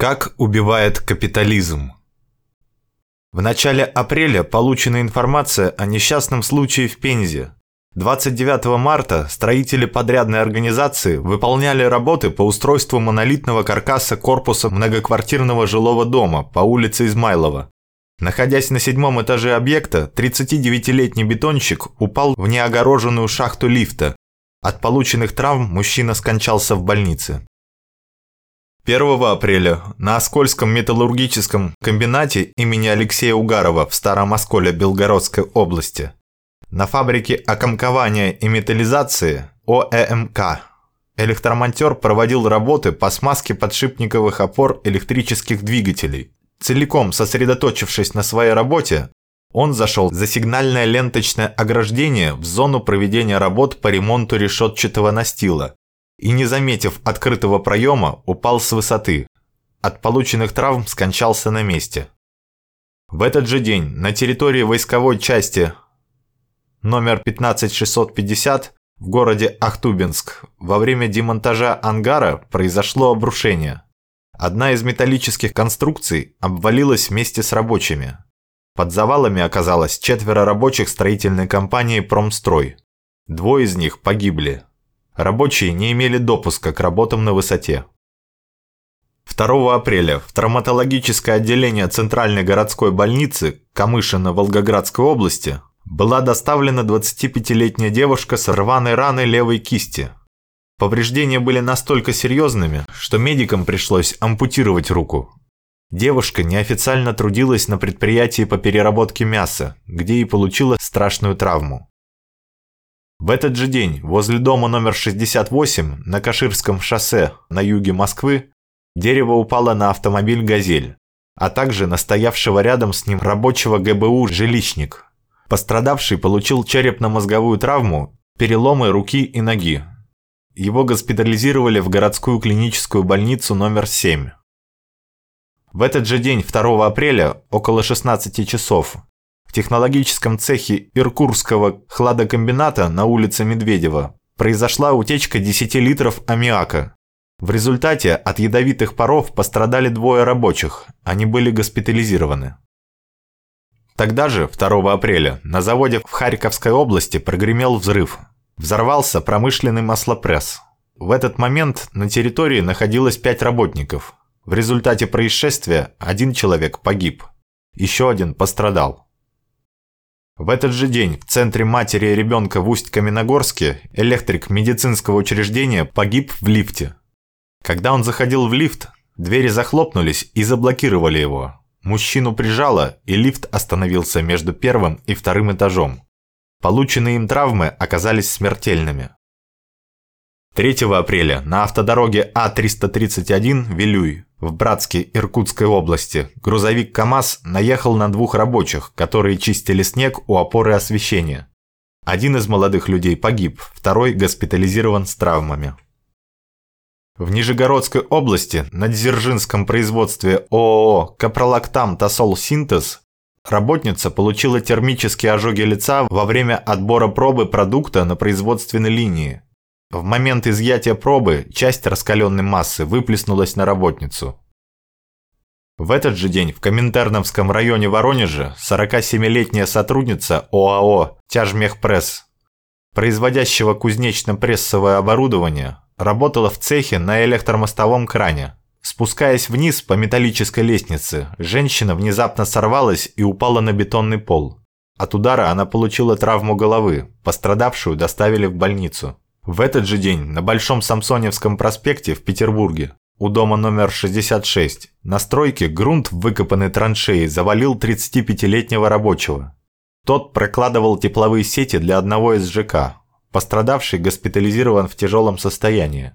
Как убивает капитализм? В начале апреля получена информация о несчастном случае в Пензе. 29 марта строители подрядной организации выполняли работы по устройству монолитного каркаса корпуса многоквартирного жилого дома по улице Измайлова. Находясь на седьмом этаже объекта, 39-летний бетонщик упал в неогороженную шахту лифта. От полученных травм мужчина скончался в больнице. 1 апреля на Оскольском металлургическом комбинате имени Алексея Угарова в Старом Осколе Белгородской области. На фабрике окомкования и металлизации ОЭМК электромонтер проводил работы по смазке подшипниковых опор электрических двигателей. Целиком сосредоточившись на своей работе, он зашел за сигнальное ленточное ограждение в зону проведения работ по ремонту решетчатого настила, и, не заметив открытого проема, упал с высоты. От полученных травм скончался на месте. В этот же день на территории войсковой части номер 15650 в городе Ахтубинск во время демонтажа ангара произошло обрушение. Одна из металлических конструкций обвалилась вместе с рабочими. Под завалами оказалось четверо рабочих строительной компании «Промстрой». Двое из них погибли. Рабочие не имели допуска к работам на высоте. 2 апреля в травматологическое отделение Центральной городской больницы Камышина Волгоградской области была доставлена 25-летняя девушка с рваной раной левой кисти. Повреждения были настолько серьезными, что медикам пришлось ампутировать руку. Девушка неофициально трудилась на предприятии по переработке мяса, где и получила страшную травму. В этот же день возле дома номер 68 на Каширском шоссе на юге Москвы дерево упало на автомобиль «Газель», а также на стоявшего рядом с ним рабочего ГБУ «Жилищник». Пострадавший получил черепно-мозговую травму, переломы руки и ноги. Его госпитализировали в городскую клиническую больницу номер 7. В этот же день, 2 апреля, около 16 часов, в технологическом цехе Иркурского хладокомбината на улице Медведева произошла утечка 10 литров аммиака. В результате от ядовитых паров пострадали двое рабочих, они были госпитализированы. Тогда же, 2 апреля, на заводе в Харьковской области прогремел взрыв. Взорвался промышленный маслопресс. В этот момент на территории находилось 5 работников. В результате происшествия один человек погиб. Еще один пострадал. В этот же день в центре матери и ребенка в Усть-Каменогорске электрик медицинского учреждения погиб в лифте. Когда он заходил в лифт, двери захлопнулись и заблокировали его. Мужчину прижало, и лифт остановился между первым и вторым этажом. Полученные им травмы оказались смертельными. 3 апреля на автодороге А-331 Вилюй в Братске Иркутской области грузовик КАМАЗ наехал на двух рабочих, которые чистили снег у опоры освещения. Один из молодых людей погиб, второй госпитализирован с травмами. В Нижегородской области на Дзержинском производстве ООО «Капролактам Тосол Синтез» работница получила термические ожоги лица во время отбора пробы продукта на производственной линии – в момент изъятия пробы часть раскаленной массы выплеснулась на работницу. В этот же день в Коминтерновском районе Воронежа 47-летняя сотрудница ОАО «Тяжмехпресс», производящего кузнечно-прессовое оборудование, работала в цехе на электромостовом кране. Спускаясь вниз по металлической лестнице, женщина внезапно сорвалась и упала на бетонный пол. От удара она получила травму головы, пострадавшую доставили в больницу. В этот же день на Большом Самсоневском проспекте в Петербурге у дома номер 66 на стройке грунт в выкопанной траншеи завалил 35-летнего рабочего. Тот прокладывал тепловые сети для одного из ЖК. Пострадавший госпитализирован в тяжелом состоянии.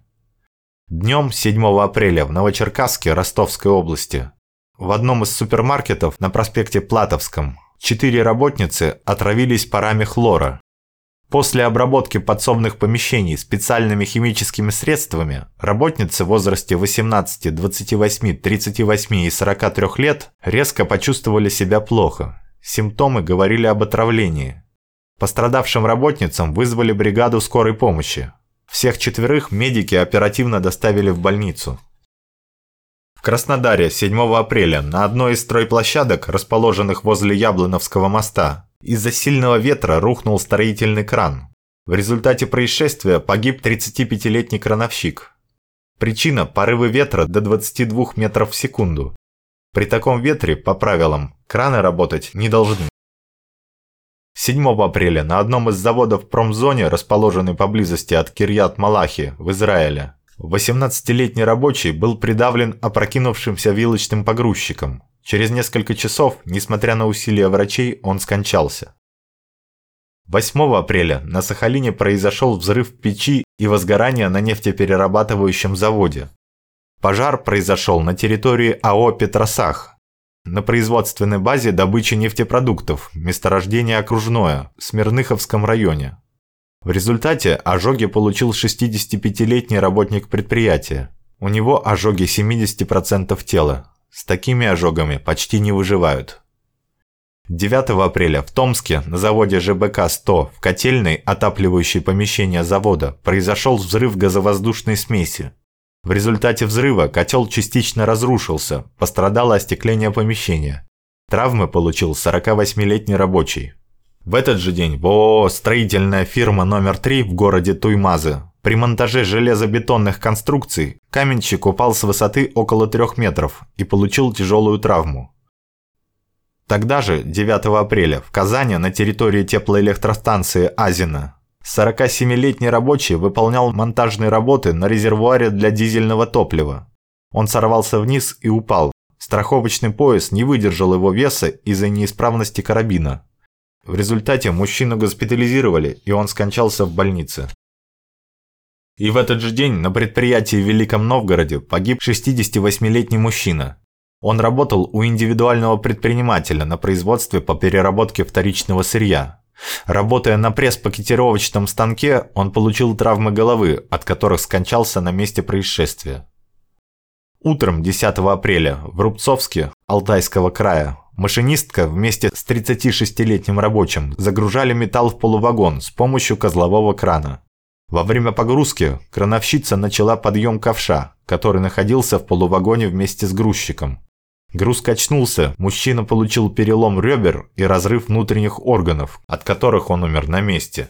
Днем 7 апреля в Новочеркасске Ростовской области в одном из супермаркетов на проспекте Платовском четыре работницы отравились парами хлора, После обработки подсобных помещений специальными химическими средствами работницы в возрасте 18, 28, 38 и 43 лет резко почувствовали себя плохо. Симптомы говорили об отравлении. Пострадавшим работницам вызвали бригаду скорой помощи. Всех четверых медики оперативно доставили в больницу. Краснодаре 7 апреля на одной из стройплощадок, расположенных возле Яблоновского моста, из-за сильного ветра рухнул строительный кран. В результате происшествия погиб 35-летний крановщик. Причина – порывы ветра до 22 метров в секунду. При таком ветре, по правилам, краны работать не должны. 7 апреля на одном из заводов промзоне, расположенной поблизости от Кирьят-Малахи в Израиле, 18-летний рабочий был придавлен опрокинувшимся вилочным погрузчиком. Через несколько часов, несмотря на усилия врачей, он скончался. 8 апреля на Сахалине произошел взрыв печи и возгорание на нефтеперерабатывающем заводе. Пожар произошел на территории АО «Петросах», на производственной базе добычи нефтепродуктов, месторождение Окружное, в Смирныховском районе. В результате ожоги получил 65-летний работник предприятия. У него ожоги 70% тела. С такими ожогами почти не выживают. 9 апреля в Томске на заводе ЖБК-100 в котельной, отапливающей помещение завода, произошел взрыв газовоздушной смеси. В результате взрыва котел частично разрушился, пострадало остекление помещения. Травмы получил 48-летний рабочий. В этот же день в ООО «Строительная фирма номер 3» в городе Туймазы при монтаже железобетонных конструкций каменщик упал с высоты около 3 метров и получил тяжелую травму. Тогда же, 9 апреля, в Казани на территории теплоэлектростанции Азина 47-летний рабочий выполнял монтажные работы на резервуаре для дизельного топлива. Он сорвался вниз и упал. Страховочный пояс не выдержал его веса из-за неисправности карабина. В результате мужчину госпитализировали, и он скончался в больнице. И в этот же день на предприятии в Великом Новгороде погиб 68-летний мужчина. Он работал у индивидуального предпринимателя на производстве по переработке вторичного сырья. Работая на пресс-пакетировочном станке, он получил травмы головы, от которых скончался на месте происшествия. Утром 10 апреля в Рубцовске Алтайского края Машинистка вместе с 36-летним рабочим загружали металл в полувагон с помощью козлового крана. Во время погрузки крановщица начала подъем ковша, который находился в полувагоне вместе с грузчиком. Груз качнулся, мужчина получил перелом ребер и разрыв внутренних органов, от которых он умер на месте.